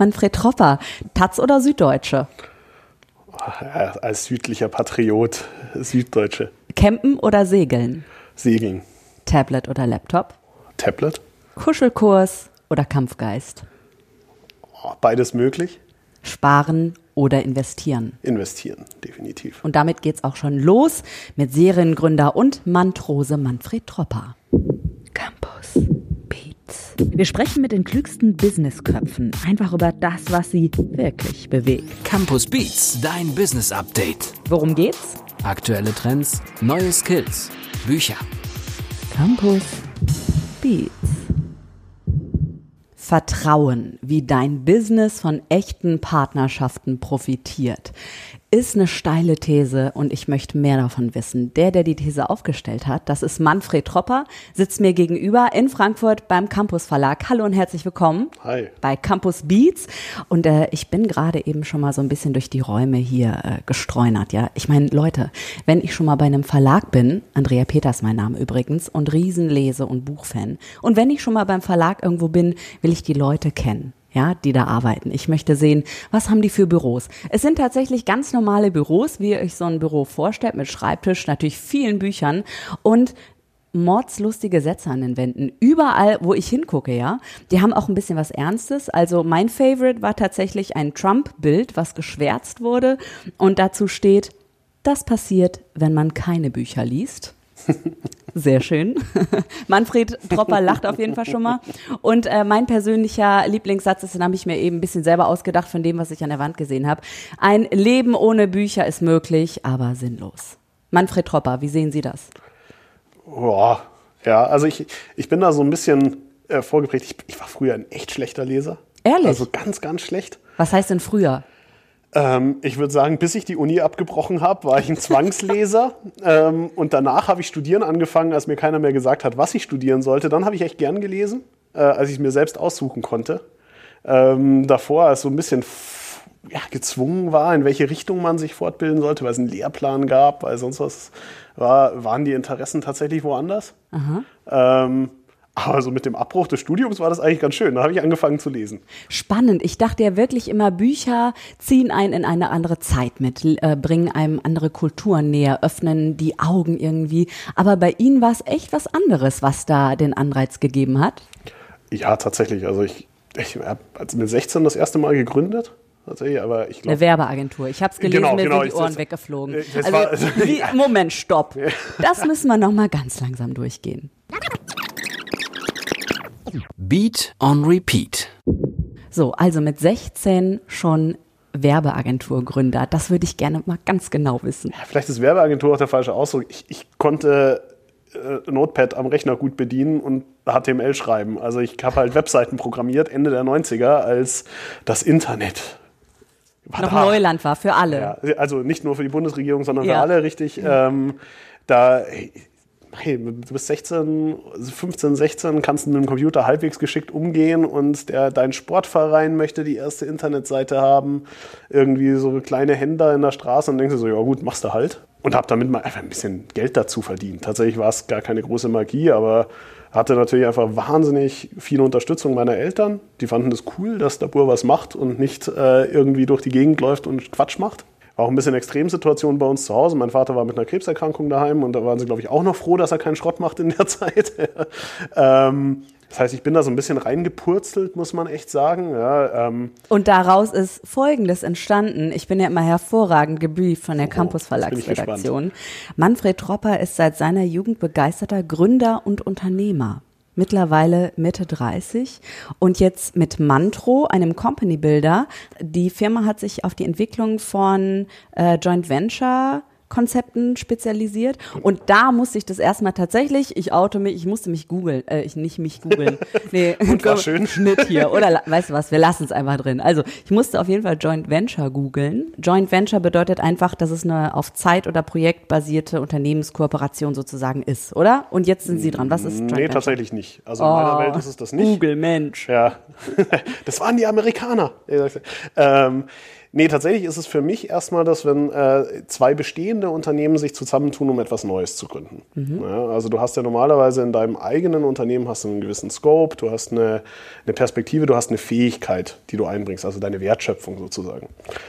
Manfred Tropper, Taz oder Süddeutsche? Als südlicher Patriot, Süddeutsche. Campen oder Segeln? Segeln. Tablet oder Laptop? Tablet. Kuschelkurs oder Kampfgeist? Beides möglich. Sparen oder investieren? Investieren, definitiv. Und damit geht's auch schon los mit Seriengründer und Mantrose Manfred Tropper. Wir sprechen mit den klügsten Businessköpfen einfach über das, was sie wirklich bewegt. Campus Beats, dein Business Update. Worum geht's? Aktuelle Trends, neue Skills, Bücher. Campus Beats. Vertrauen, wie dein Business von echten Partnerschaften profitiert, ist eine steile These und ich möchte mehr davon wissen. Der, der die These aufgestellt hat, das ist Manfred Tropper, sitzt mir gegenüber in Frankfurt beim Campus Verlag. Hallo und herzlich willkommen. Hi. Bei Campus Beats. Und äh, ich bin gerade eben schon mal so ein bisschen durch die Räume hier äh, gestreunert. Ja, ich meine, Leute, wenn ich schon mal bei einem Verlag bin, Andrea Peters mein Name übrigens, und Riesenlese und Buchfan. Und wenn ich schon mal beim Verlag irgendwo bin, will ich die Leute kennen ja, die da arbeiten. Ich möchte sehen, was haben die für Büros. Es sind tatsächlich ganz normale Büros, wie ihr euch so ein Büro vorstellt, mit Schreibtisch, natürlich vielen Büchern und mordslustige Sätze an den Wänden. Überall, wo ich hingucke, ja. Die haben auch ein bisschen was Ernstes. Also mein Favorite war tatsächlich ein Trump-Bild, was geschwärzt wurde und dazu steht, das passiert, wenn man keine Bücher liest. Sehr schön. Manfred Tropper lacht auf jeden Fall schon mal. Und äh, mein persönlicher Lieblingssatz ist, den habe ich mir eben ein bisschen selber ausgedacht von dem, was ich an der Wand gesehen habe. Ein Leben ohne Bücher ist möglich, aber sinnlos. Manfred Tropper, wie sehen Sie das? Boah. Ja, also ich, ich bin da so ein bisschen äh, vorgeprägt. Ich, ich war früher ein echt schlechter Leser. Ehrlich? Also ganz, ganz schlecht. Was heißt denn früher? Ähm, ich würde sagen, bis ich die Uni abgebrochen habe, war ich ein Zwangsleser. ähm, und danach habe ich studieren angefangen, als mir keiner mehr gesagt hat, was ich studieren sollte. Dann habe ich echt gern gelesen, äh, als ich es mir selbst aussuchen konnte. Ähm, davor, als so ein bisschen ja, gezwungen war, in welche Richtung man sich fortbilden sollte, weil es einen Lehrplan gab, weil sonst was war, waren die Interessen tatsächlich woanders. Ähm, aber so mit dem Abbruch des Studiums war das eigentlich ganz schön. Da habe ich angefangen zu lesen. Spannend. Ich dachte ja wirklich immer, Bücher ziehen einen in eine andere Zeit mit, äh, bringen einem andere Kulturen näher, öffnen die Augen irgendwie. Aber bei Ihnen war es echt was anderes, was da den Anreiz gegeben hat. Ja, tatsächlich. Also ich, ich habe mit 16 das erste Mal gegründet. Tatsächlich, aber ich glaube. Eine Werbeagentur. Ich habe es gelesen, Genau, mir genau, sind die Ohren das- weggeflogen. das Also, war- also, wie. Moment, stopp. Das müssen wir noch mal ganz langsam durchgehen. Beat on Repeat. So, also mit 16 schon Werbeagenturgründer. Das würde ich gerne mal ganz genau wissen. Vielleicht ist Werbeagentur auch der falsche Ausdruck. Ich, ich konnte äh, Notepad am Rechner gut bedienen und HTML schreiben. Also ich habe halt Webseiten programmiert Ende der 90er, als das Internet war Noch da. Neuland war für alle. Ja, also nicht nur für die Bundesregierung, sondern Ja. für alle, richtig. Ähm, da, hey, du bist 16, 15, 16, kannst mit dem Computer halbwegs geschickt umgehen und der, dein Sportverein möchte die erste Internetseite haben. Irgendwie so kleine Händler in der Straße und denkst du so, ja gut, machst du halt. Und hab damit mal einfach ein bisschen Geld dazu verdient. Tatsächlich war es gar keine große Magie, aber hatte natürlich einfach wahnsinnig viele Unterstützung meiner Eltern. Die fanden es das cool, dass der Bur was macht und nicht äh, irgendwie durch die Gegend läuft und Quatsch macht. War auch ein bisschen Extremsituation bei uns zu Hause. Mein Vater war mit einer Krebserkrankung daheim und da waren sie, glaube ich, auch noch froh, dass er keinen Schrott macht in der Zeit. ähm, das heißt, ich bin da so ein bisschen reingepurzelt, muss man echt sagen. Ja, ähm, Und daraus ist Folgendes entstanden. Ich bin ja immer hervorragend gebrieft von der Campus Oh, ich Verlagsredaktion. Manfred Tropper ist seit seiner Jugend begeisterter Gründer und Unternehmer. Mittlerweile Mitte 30 und jetzt mit Mantro, einem Company Builder. Die Firma hat sich auf die Entwicklung von äh, Joint Venture Konzepten spezialisiert und da musste ich das erstmal tatsächlich, ich oute mich, ich musste mich googeln, äh, ich nicht mich googeln. Nee, Und war schön. Schnitt hier. Oder weißt du was, wir lassen es einfach drin. Also ich musste auf jeden Fall Joint Venture googeln. Joint Venture bedeutet einfach, dass es eine auf Zeit- oder Projektbasierte Unternehmenskooperation sozusagen ist, oder? Und jetzt sind Sie dran. Was ist Joint nee, Venture? tatsächlich nicht. Also in meiner Oh, Welt ist es das nicht. Google, Mensch. Ja, das waren die Amerikaner. Ähm, Nee, tatsächlich ist es für mich erstmal das, wenn äh, zwei bestehende Unternehmen sich zusammentun, um etwas Neues zu gründen. Mhm. Ja, also du hast ja normalerweise in deinem eigenen Unternehmen hast du einen gewissen Scope, du hast eine, eine Perspektive, du hast eine Fähigkeit, die du einbringst, also deine Wertschöpfung sozusagen.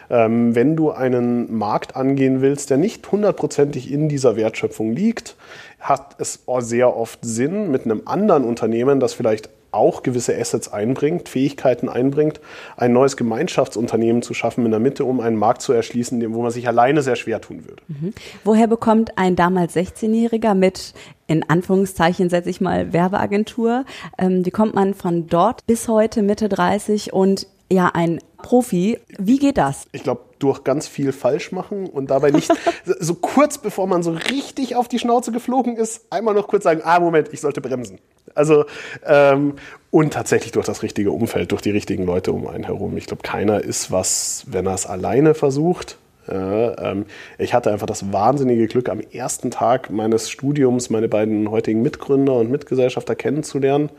Ähm, wenn du einen Markt angehen willst, der nicht hundertprozentig in dieser Wertschöpfung liegt, hat es sehr oft Sinn, mit einem anderen Unternehmen, das vielleicht auch gewisse Assets einbringt, Fähigkeiten einbringt, ein neues Gemeinschaftsunternehmen zu schaffen in der Mitte, um einen Markt zu erschließen, wo man sich alleine sehr schwer tun würde. Mhm. Woher bekommt ein damals 16-Jähriger mit in Anführungszeichen setze ich mal Werbeagentur. Ähm, wie kommt man von dort bis heute Mitte 30 und ja ein Profi. Wie geht das? Ich glaube, durch ganz viel falsch machen und dabei nicht so kurz bevor man so richtig auf die Schnauze geflogen ist, einmal noch kurz sagen, ah, Moment, ich sollte bremsen. Also, ähm, und tatsächlich durch das richtige Umfeld, durch die richtigen Leute um einen herum. Ich glaube, keiner ist was, wenn er es alleine versucht. Ja, ähm, ich hatte einfach das wahnsinnige Glück, am ersten Tag meines Studiums meine beiden heutigen Mitgründer und Mitgesellschafter kennenzulernen,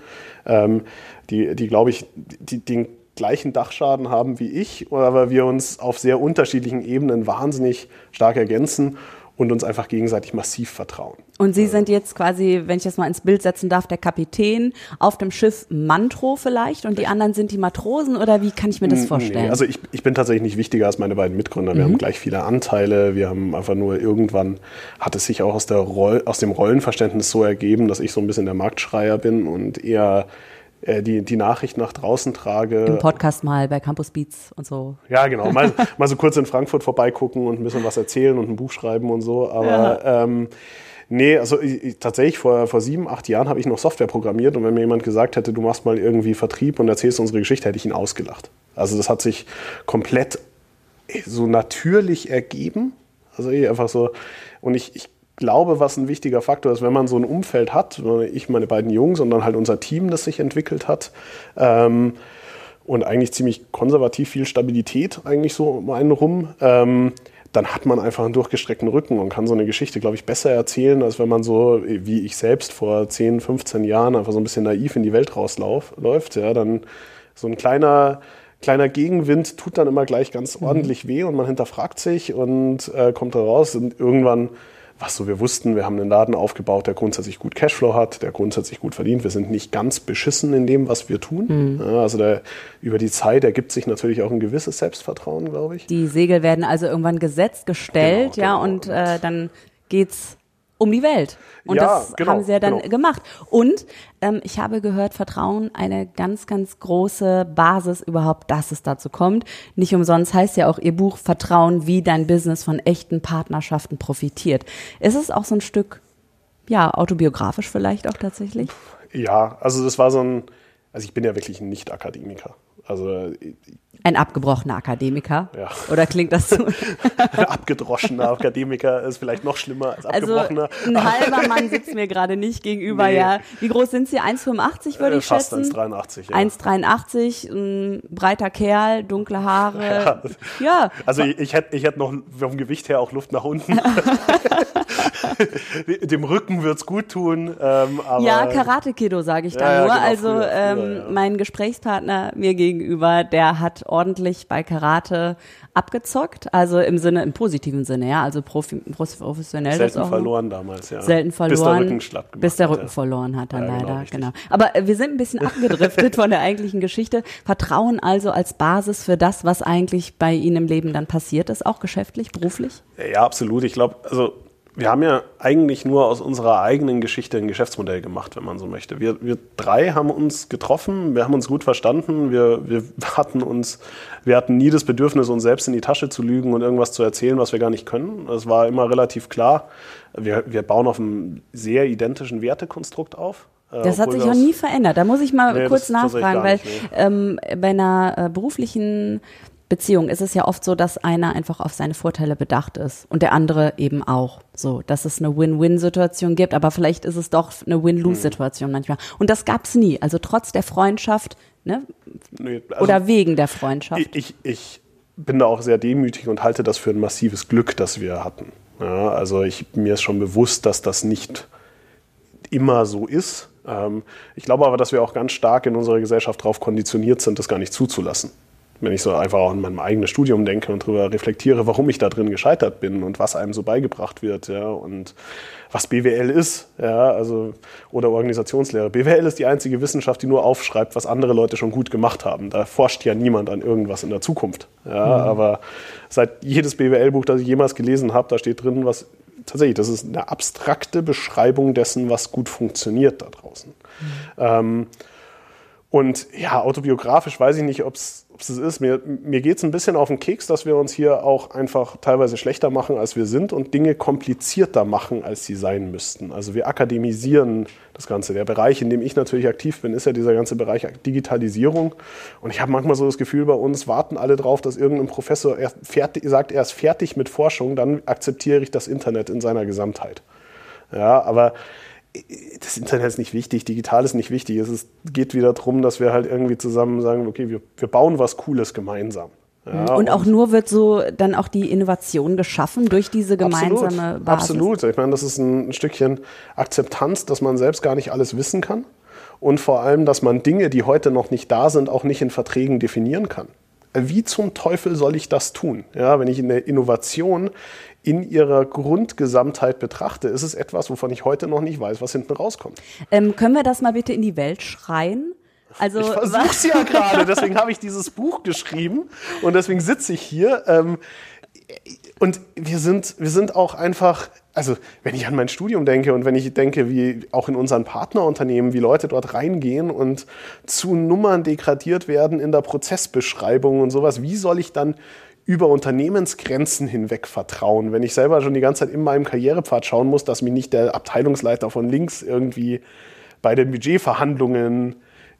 ähm, die, die glaube ich, die, den gleichen Dachschaden haben wie ich, aber wir uns auf sehr unterschiedlichen Ebenen wahnsinnig stark ergänzen und uns einfach gegenseitig massiv vertrauen. Und Sie sind jetzt quasi, wenn ich das mal ins Bild setzen darf, der Kapitän auf dem Schiff Mantro vielleicht und die anderen sind die Matrosen oder wie kann ich mir das vorstellen? Nee, also ich, ich bin tatsächlich nicht wichtiger als meine beiden Mitgründer. Wir mhm. haben gleich viele Anteile. Wir haben einfach nur irgendwann hat es sich auch aus, der Roll, aus dem Rollenverständnis so ergeben, dass ich so ein bisschen der Marktschreier bin und eher die, die Nachricht nach draußen trage. Im Podcast mal bei Campus Beats und so. Ja, genau. Mal, mal so kurz in Frankfurt vorbeigucken und ein bisschen was erzählen und ein Buch schreiben und so. Aber ja. ähm, nee, also ich, tatsächlich vor, vor sieben, acht Jahren habe ich noch Software programmiert und wenn mir jemand gesagt hätte, du machst mal irgendwie Vertrieb und erzählst unsere Geschichte, hätte ich ihn ausgelacht. Also das hat sich komplett so natürlich ergeben. Also einfach so, und ich, ich glaube, was ein wichtiger Faktor ist, wenn man so ein Umfeld hat, ich, meine beiden Jungs und dann halt unser Team, das sich entwickelt hat, ähm, und eigentlich ziemlich konservativ viel Stabilität eigentlich so um einen rum, ähm, dann hat man einfach einen durchgestreckten Rücken und kann so eine Geschichte, glaube ich, besser erzählen, als wenn man so, wie ich selbst vor 10, 15 Jahren einfach so ein bisschen naiv in die Welt rausläuft. Ja, dann so ein kleiner, kleiner Gegenwind tut dann immer gleich ganz mhm. ordentlich weh und man hinterfragt sich und äh, kommt da raus und irgendwann was so wir wussten, wir haben einen Laden aufgebaut, der grundsätzlich gut Cashflow hat, der grundsätzlich gut verdient. Wir sind nicht ganz beschissen in dem, was wir tun. Mhm. Also der, über die Zeit ergibt sich natürlich auch ein gewisses Selbstvertrauen, glaube ich. Die Segel werden also irgendwann gesetzt, gestellt, genau, ja, genau. und äh, dann geht's um die Welt. Und ja, das genau, haben sie ja dann genau. gemacht. Und ähm, ich habe gehört, Vertrauen eine ganz, ganz große Basis überhaupt, dass es dazu kommt. Nicht umsonst heißt ja auch Ihr Buch Vertrauen, wie dein Business von echten Partnerschaften profitiert. Ist es auch so ein Stück, ja, autobiografisch vielleicht auch tatsächlich? Ja, also das war so ein, also ich bin ja wirklich ein Nicht-Akademiker. Also ein abgebrochener Akademiker? Ja. Oder klingt das so? ein abgedroschener Akademiker ist vielleicht noch schlimmer als also abgebrochener. Also ein halber Mann sitzt mir gerade nicht gegenüber, nee. ja. Wie groß sind Sie? 1,85 würde ich Fast schätzen? Fast 1,83, ja. 1,83, ein breiter Kerl, dunkle Haare. Ja. ja. Also ich, ich hätte ich hätt noch vom Gewicht her auch Luft nach unten. Dem Rücken wird es gut tun. Ähm, aber ja, Karate-Kiddo sage ich da ja, nur. Genau, also früher, früher, ähm, mein Gesprächspartner mir gegenüber, der hat ordentlich bei Karate abgezockt, also im Sinne, im positiven Sinne, ja, also profi, professionell. Selten auch verloren damals, ja. Selten verloren. Bis der Rücken schlapp gemacht Bis der Rücken hat, verloren hat dann ja, genau, leider, genau. Aber äh, wir sind ein bisschen abgedriftet von der eigentlichen Geschichte. Vertrauen also als Basis für das, was eigentlich bei Ihnen im Leben dann passiert ist, auch geschäftlich, beruflich? Ja, absolut. Ich glaube, also wir haben ja eigentlich nur aus unserer eigenen Geschichte ein Geschäftsmodell gemacht, wenn man so möchte. Wir, wir drei haben uns getroffen, wir haben uns gut verstanden, wir, wir, hatten uns, wir hatten nie das Bedürfnis, uns selbst in die Tasche zu lügen und irgendwas zu erzählen, was wir gar nicht können. Es war immer relativ klar. Wir, wir bauen auf einem sehr identischen Wertekonstrukt auf. Äh, das hat sich auch nie verändert. Da muss ich mal nee, kurz nachfragen, weil nicht, nee. ähm, bei einer äh, beruflichen Beziehung ist es ja oft so, dass einer einfach auf seine Vorteile bedacht ist und der andere eben auch. So, dass es eine Win-Win-Situation gibt, aber vielleicht ist es doch eine Win-Lose-Situation mhm. manchmal. Und das gab es nie. Also trotz der Freundschaft, ne? Nee, also Oder wegen der Freundschaft. Ich, ich bin da auch sehr demütig und halte das für ein massives Glück, das wir hatten. Ja, also ich, mir ist schon bewusst, dass das nicht immer so ist. Ähm, ich glaube aber, dass wir auch ganz stark in unserer Gesellschaft darauf konditioniert sind, das gar nicht zuzulassen. Wenn ich so einfach auch an mein eigenes Studium denke und darüber reflektiere, warum ich da drin gescheitert bin und was einem so beigebracht wird, ja, und was BWL ist, ja, also, oder Organisationslehre. BWL ist die einzige Wissenschaft, die nur aufschreibt, was andere Leute schon gut gemacht haben. Da forscht ja niemand an irgendwas in der Zukunft. Ja, mhm. aber seit jedes BWL-Buch, das ich jemals gelesen habe, da steht drin, was tatsächlich, das ist eine abstrakte Beschreibung dessen, was gut funktioniert da draußen. Mhm. Ähm, und ja, autobiografisch weiß ich nicht, ob es es ist. Mir, mir geht es ein bisschen auf den Keks, dass wir uns hier auch einfach teilweise schlechter machen, als wir sind und Dinge komplizierter machen, als sie sein müssten. Also wir akademisieren das Ganze. Der Bereich, in dem ich natürlich aktiv bin, ist ja dieser ganze Bereich Digitalisierung. Und ich habe manchmal so das Gefühl, bei uns warten alle drauf, dass irgendein Professor fertig, sagt, er ist fertig mit Forschung, dann akzeptiere ich das Internet in seiner Gesamtheit. Ja, aber das Internet ist nicht wichtig, digital ist nicht wichtig. Es ist, geht wieder darum, dass wir halt irgendwie zusammen sagen, okay, wir, wir bauen was Cooles gemeinsam. Ja, und, auch nur wird so dann auch die Innovation geschaffen durch diese gemeinsame absolut, Basis. Absolut. Ich meine, das ist ein Stückchen Akzeptanz, dass man selbst gar nicht alles wissen kann. Und vor allem, dass man Dinge, die heute noch nicht da sind, auch nicht in Verträgen definieren kann. Wie zum Teufel soll ich das tun? Ja, wenn ich eine Innovation in ihrer Grundgesamtheit betrachte, ist es etwas, wovon ich heute noch nicht weiß, was hinten rauskommt. Ähm, können wir das mal bitte in die Welt schreien? Also, ich versuche es ja gerade, deswegen habe ich dieses Buch geschrieben und deswegen sitze ich hier. Ähm, und wir sind, wir sind auch einfach, also wenn ich an mein Studium denke und wenn ich denke, wie auch in unseren Partnerunternehmen, wie Leute dort reingehen und zu Nummern degradiert werden in der Prozessbeschreibung und sowas, wie soll ich dann über Unternehmensgrenzen hinweg vertrauen. Wenn ich selber schon die ganze Zeit in meinem Karrierepfad schauen muss, dass mich nicht der Abteilungsleiter von links irgendwie bei den Budgetverhandlungen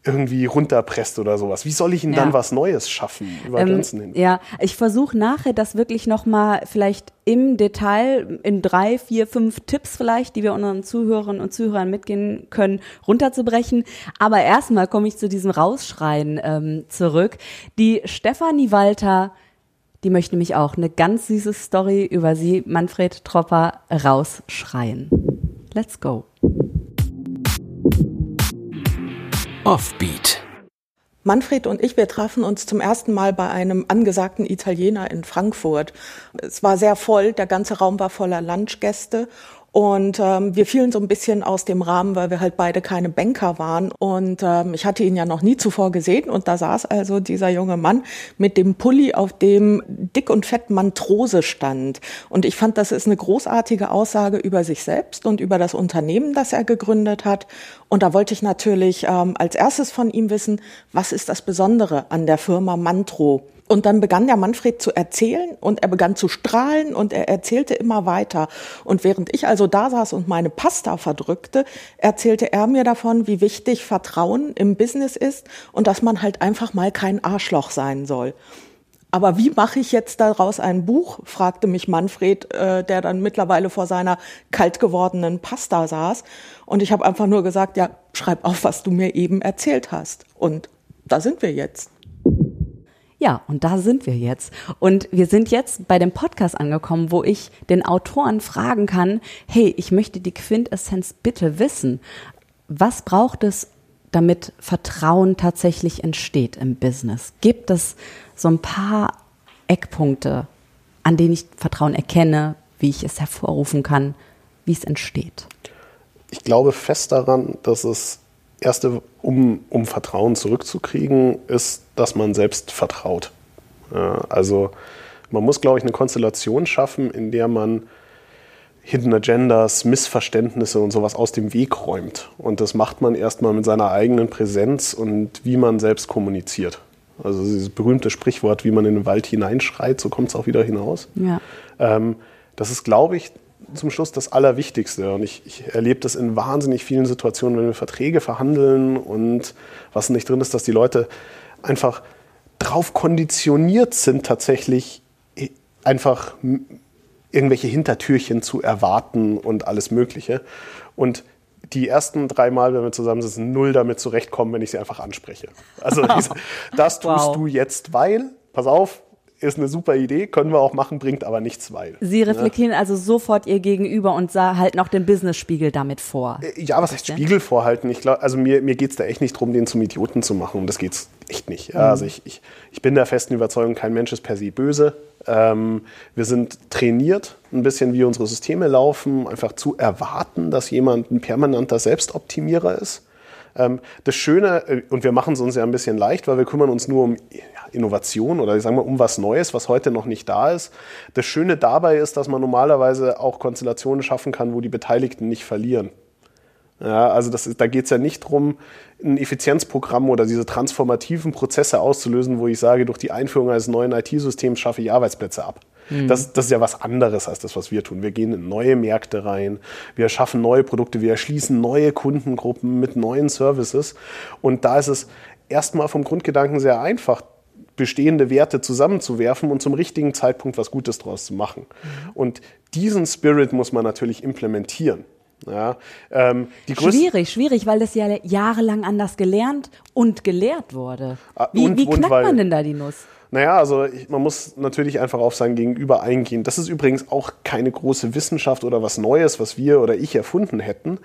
irgendwie runterpresst oder sowas. Wie soll ich denn ja. dann was Neues schaffen über ähm, Grenzen hin? Ja, ich versuche nachher das wirklich nochmal vielleicht im Detail in drei, vier, fünf Tipps vielleicht, die wir unseren Zuhörern und Zuhörern mitgehen können, runterzubrechen. Aber erstmal komme ich zu diesem Rausschreien ähm, zurück. Die Stefanie Walter die möchte mich auch eine ganz süße Story über sie, Manfred Tropper, rausschreien. Let's go. Offbeat. Manfred und ich, wir trafen uns zum ersten Mal bei einem angesagten Italiener in Frankfurt. Es war sehr voll, der ganze Raum war voller Lunchgäste und ähm, wir fielen so ein bisschen aus dem Rahmen, weil wir halt beide keine Banker waren. Und ähm, ich hatte ihn ja noch nie zuvor gesehen. Und da saß also dieser junge Mann mit dem Pulli, auf dem dick und fett Mantrose stand. Und ich fand, das ist eine großartige Aussage über sich selbst und über das Unternehmen, das er gegründet hat. Und da wollte ich natürlich ähm, als erstes von ihm wissen, was ist das Besondere an der Firma Mantro? Und dann begann der Manfred zu erzählen und er begann zu strahlen und er erzählte immer weiter. Und während ich also da saß und meine Pasta verdrückte, erzählte er mir davon, wie wichtig Vertrauen im Business ist und dass man halt einfach mal kein Arschloch sein soll. Aber wie mache ich jetzt daraus ein Buch? fragte mich Manfred, äh, der dann mittlerweile vor seiner kalt gewordenen Pasta saß. Und ich habe einfach nur gesagt, ja, schreib auf, was du mir eben erzählt hast. Und da sind wir jetzt. Ja, und da sind wir jetzt. Und wir sind jetzt bei dem Podcast angekommen, wo ich den Autoren fragen kann, hey, ich möchte die Quintessenz bitte wissen. Was braucht es, damit Vertrauen tatsächlich entsteht im Business? Gibt es so ein paar Eckpunkte, an denen ich Vertrauen erkenne, wie ich es hervorrufen kann, wie es entsteht? Ich glaube fest daran, dass es erste, um, um Vertrauen zurückzukriegen, ist, dass man selbst vertraut. Ja, also man muss, glaube ich, eine Konstellation schaffen, in der man Hidden Agendas, Missverständnisse und sowas aus dem Weg räumt. Und das macht man erstmal mit seiner eigenen Präsenz und wie man selbst kommuniziert. Also dieses berühmte Sprichwort, wie man in den Wald hineinschreit, so kommt es auch wieder hinaus. Ja. Ähm, das ist, glaube ich, zum Schluss das Allerwichtigste. Und ich, ich erlebe das in wahnsinnig vielen Situationen, wenn wir Verträge verhandeln und was nicht drin ist, dass die Leute einfach drauf konditioniert sind, tatsächlich einfach irgendwelche Hintertürchen zu erwarten und alles Mögliche. Und die ersten drei Mal, wenn wir zusammensitzen, null damit zurechtkommen, wenn ich sie einfach anspreche. Also das tust wow. du jetzt, weil, pass auf, ist eine super Idee, können wir auch machen, bringt aber nichts, weil. Sie ne? reflektieren ne? also sofort ihr Gegenüber und halten auch den Business-Spiegel damit vor. Äh, ja, was heißt Spiegel vorhalten? Ich glaube, also mir, mir geht es da echt nicht darum, den zum Idioten zu machen. Um das geht es echt nicht. Ja, also ich, ich, ich bin der festen Überzeugung, kein Mensch ist per se böse. Ähm, wir sind trainiert, ein bisschen wie unsere Systeme laufen, einfach zu erwarten, dass jemand ein permanenter Selbstoptimierer ist. Ähm, das Schöne, äh, und wir machen es uns ja ein bisschen leicht, weil wir kümmern uns nur um Innovation oder sagen wir um was Neues, was heute noch nicht da ist. Das Schöne dabei ist, dass man normalerweise auch Konstellationen schaffen kann, wo die Beteiligten nicht verlieren. Ja, also das da geht es ja nicht darum, ein Effizienzprogramm oder diese transformativen Prozesse auszulösen, wo ich sage, durch die Einführung eines neuen IT-Systems schaffe ich Arbeitsplätze ab. Mhm. Das, das ist ja was anderes als das, was wir tun. Wir gehen in neue Märkte rein, wir schaffen neue Produkte, wir erschließen neue Kundengruppen mit neuen Services. Und da ist es erstmal vom Grundgedanken sehr einfach, bestehende Werte zusammenzuwerfen und zum richtigen Zeitpunkt was Gutes draus zu machen. Mhm. Und diesen Spirit muss man natürlich implementieren. Ja, ähm, schwierig, schwierig, weil das ja jahrelang anders gelernt und gelehrt wurde. Ah, wie, und, wie knackt weil, man denn da die Nuss? Naja, also ich, man muss natürlich einfach auf sein Gegenüber eingehen. Das ist übrigens auch keine große Wissenschaft oder was Neues, was wir oder ich erfunden hätten.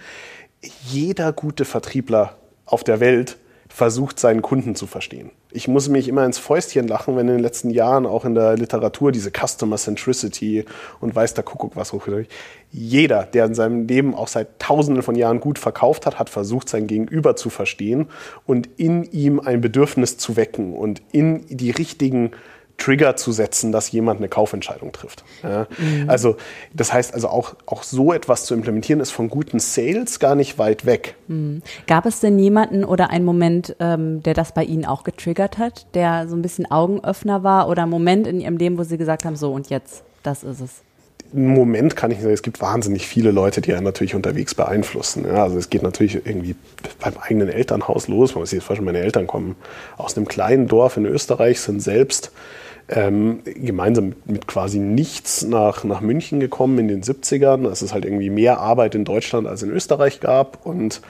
Jeder gute Vertriebler auf der Welt versucht, seinen Kunden zu verstehen. Ich muss mich immer ins Fäustchen lachen, wenn in den letzten Jahren auch in der Literatur diese Customer Centricity und weiß der Kuckuck was hochgedrückt. Jeder, der in seinem Leben auch seit Tausenden von Jahren gut verkauft hat, hat versucht, sein Gegenüber zu verstehen und in ihm ein Bedürfnis zu wecken und in die richtigen Trigger zu setzen, dass jemand eine Kaufentscheidung trifft. Ja? Mhm. Also das heißt also auch, auch so etwas zu implementieren, ist von guten Sales gar nicht weit weg. Mhm. Gab es denn jemanden oder einen Moment, ähm, der das bei Ihnen auch getriggert hat, der so ein bisschen Augenöffner war oder ein Moment in Ihrem Leben, wo Sie gesagt haben, so und jetzt, das ist es? Im Moment kann ich sagen, es gibt wahnsinnig viele Leute, die einen natürlich unterwegs beeinflussen. Ja, also es geht natürlich irgendwie beim eigenen Elternhaus los. Man muss sich jetzt vorstellen, meine Eltern kommen aus einem kleinen Dorf in Österreich, sind selbst ähm, gemeinsam mit quasi nichts nach, nach München gekommen in den 70ern. Es ist halt irgendwie mehr Arbeit in Deutschland als in Österreich gab und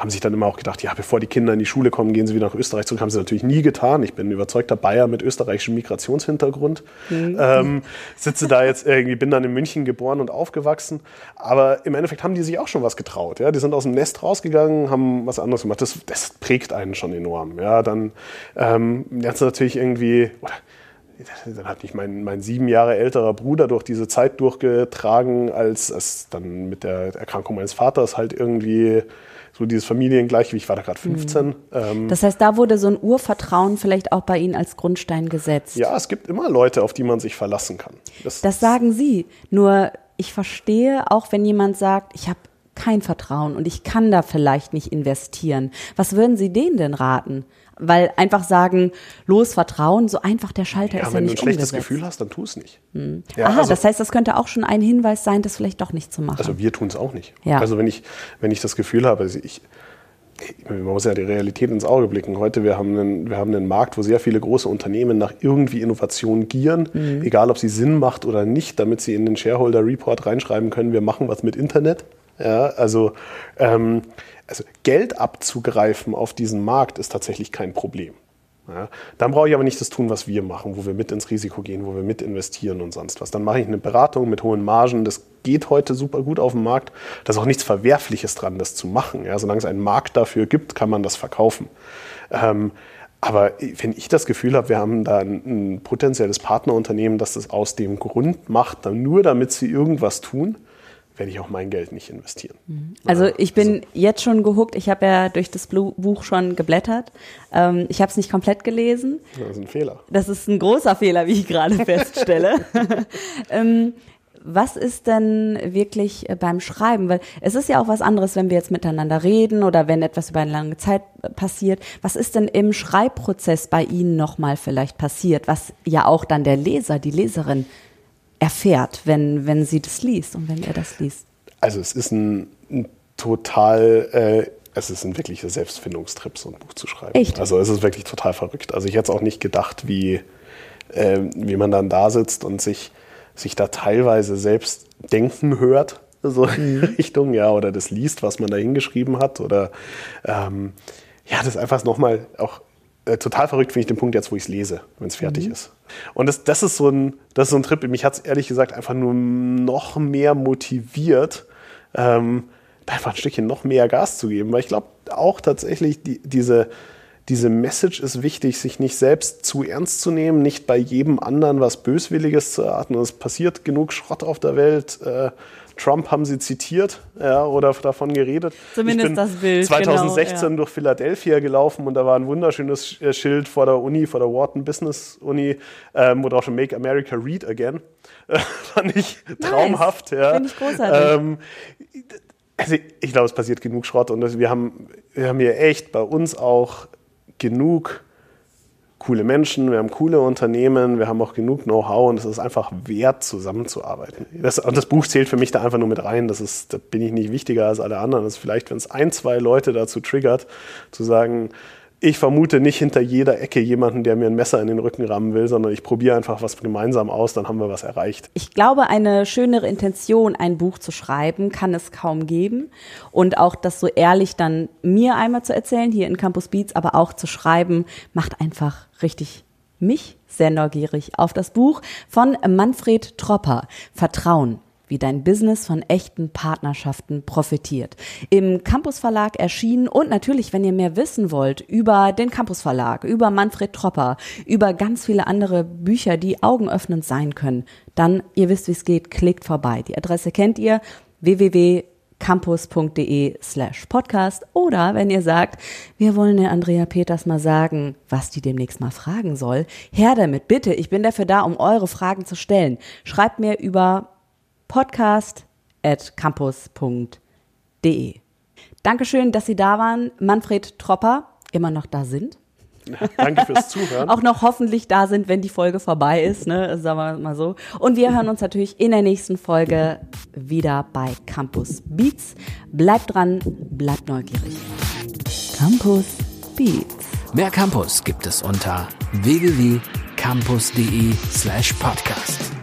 haben sich dann immer auch gedacht, ja, bevor die Kinder in die Schule kommen, gehen sie wieder nach Österreich zurück. Haben sie natürlich nie getan. Ich bin ein überzeugter Bayer mit österreichischem Migrationshintergrund. Mhm. Ähm, sitze da jetzt irgendwie, bin dann in München geboren und aufgewachsen. Aber im Endeffekt haben die sich auch schon was getraut. Ja? Die sind aus dem Nest rausgegangen, haben was anderes gemacht. Das, das prägt einen schon enorm. Ja? Dann ähm, jetzt natürlich irgendwie, oder dann hat mich mein, mein sieben Jahre älterer Bruder durch diese Zeit durchgetragen, als es dann mit der Erkrankung meines Vaters halt irgendwie so dieses Familiengleichgewicht, ich war da gerade 15. Mhm. Ähm, das heißt, da wurde so ein Urvertrauen vielleicht auch bei Ihnen als Grundstein gesetzt. Ja, es gibt immer Leute, auf die man sich verlassen kann. Das, das sagen Sie. Nur ich verstehe auch, wenn jemand sagt, ich habe kein Vertrauen und ich kann da vielleicht nicht investieren. Was würden Sie denen denn raten? Weil einfach sagen, los, Vertrauen, so einfach der Schalter ja, ist ja nicht Wenn du ein schlechtes Gefühl hast, dann tu es nicht. Hm. Ja, Aha, also, das heißt, das könnte auch schon ein Hinweis sein, das vielleicht doch nicht zu machen. Also wir tun es auch nicht. Ja. Also wenn ich, wenn ich das Gefühl habe, also ich, man muss ja die Realität ins Auge blicken. Heute, wir haben einen, wir haben einen Markt, wo sehr viele große Unternehmen nach irgendwie Innovation gieren, mhm. egal ob sie Sinn macht oder nicht, damit sie in den Shareholder Report reinschreiben können, wir machen was mit Internet. Ja, also ähm, also Geld abzugreifen auf diesen Markt ist tatsächlich kein Problem. Ja, dann brauche ich aber nicht das tun, was wir machen, wo wir mit ins Risiko gehen, wo wir mit investieren und sonst was. Dann mache ich eine Beratung mit hohen Margen. Das geht heute super gut auf dem Markt. Da ist auch nichts Verwerfliches dran, das zu machen. Ja, solange es einen Markt dafür gibt, kann man das verkaufen. Ähm, aber wenn ich das Gefühl habe, wir haben da ein, ein potenzielles Partnerunternehmen, das das aus dem Grund macht, dann nur damit sie irgendwas tun, werde ich auch mein Geld nicht investieren. Mhm. Also ich bin also. jetzt schon gehuckt. Ich habe ja durch das Buch schon geblättert. Ähm, ich habe es nicht komplett gelesen. Das ist ein Fehler. Das ist ein großer Fehler, wie ich gerade feststelle. ähm, was ist denn wirklich äh, beim Schreiben? Weil es ist ja auch was anderes, wenn wir jetzt miteinander reden oder wenn etwas über eine lange Zeit äh, passiert. Was ist denn im Schreibprozess bei Ihnen nochmal vielleicht passiert, was ja auch dann der Leser, die Leserin erfährt, wenn, wenn sie das liest und wenn er das liest? Also es ist ein, ein total, äh, es ist ein wirklicher Selbstfindungstrip, so ein Buch zu schreiben. Echt? Also es ist wirklich total verrückt. Also ich hätte es auch nicht gedacht, wie, äh, wie man dann da sitzt und sich, sich da teilweise selbst denken hört, so in mhm. Richtung, ja, oder das liest, was man da hingeschrieben hat, oder ähm, ja, das einfach nochmal auch äh, total verrückt finde ich den Punkt jetzt, wo ich es lese, wenn es fertig mhm. ist. Und das, das, ist so ein, das ist so ein Trip. Mich hat es ehrlich gesagt einfach nur noch mehr motiviert, ähm, einfach ein Stückchen noch mehr Gas zu geben. Weil ich glaube auch tatsächlich, die, diese, diese Message ist wichtig, sich nicht selbst zu ernst zu nehmen, nicht bei jedem anderen was Böswilliges zu erwarten. Es passiert genug Schrott auf der Welt. Äh, Trump haben sie zitiert ja, oder davon geredet. Zumindest ich bin das Bild. 2016 genau, ja. durch Philadelphia gelaufen und da war ein wunderschönes äh, Schild vor der Uni, vor der Wharton Business Uni, ähm, wo drauf schon Make America Read Again. fand ich traumhaft. Nice. Ja. Finde ich großartig. Ähm, also ich glaube, es passiert genug Schrott und wir haben, wir haben hier echt bei uns auch genug coole Menschen, wir haben coole Unternehmen, wir haben auch genug Know-how und es ist einfach wert, zusammenzuarbeiten. Das, und das Buch zählt für mich da einfach nur mit rein. Das ist, da bin ich nicht wichtiger als alle anderen. Das ist vielleicht, wenn es ein, zwei Leute dazu triggert, zu sagen, ich vermute nicht hinter jeder Ecke jemanden, der mir ein Messer in den Rücken rammen will, sondern ich probiere einfach was gemeinsam aus, dann haben wir was erreicht. Ich glaube, eine schönere Intention, ein Buch zu schreiben, kann es kaum geben. Und auch das so ehrlich dann mir einmal zu erzählen, hier in Campus Beats, aber auch zu schreiben, macht einfach richtig mich sehr neugierig auf das Buch von Manfred Tropper, Vertrauen wie dein Business von echten Partnerschaften profitiert. Im Campus Verlag erschienen und natürlich, wenn ihr mehr wissen wollt über den Campus Verlag, über Manfred Tropper, über ganz viele andere Bücher, die augenöffnend sein können, dann, ihr wisst, wie es geht, klickt vorbei. Die Adresse kennt ihr, www campus.de slash podcast oder wenn ihr sagt, wir wollen der Andrea Peters mal sagen, was die demnächst mal fragen soll, her damit, bitte. Ich bin dafür da, um eure Fragen zu stellen. Schreibt mir über podcast.campus.de. Dankeschön, dass Sie da waren. Manfred Tropper, immer noch da sind. Danke fürs Zuhören. Auch noch hoffentlich da sind, wenn die Folge vorbei ist, ne? sagen wir mal so. Und wir hören uns natürlich in der nächsten Folge wieder bei Campus Beats. Bleibt dran, bleibt neugierig. Campus Beats. Mehr Campus gibt es unter www.campus.de slash podcast.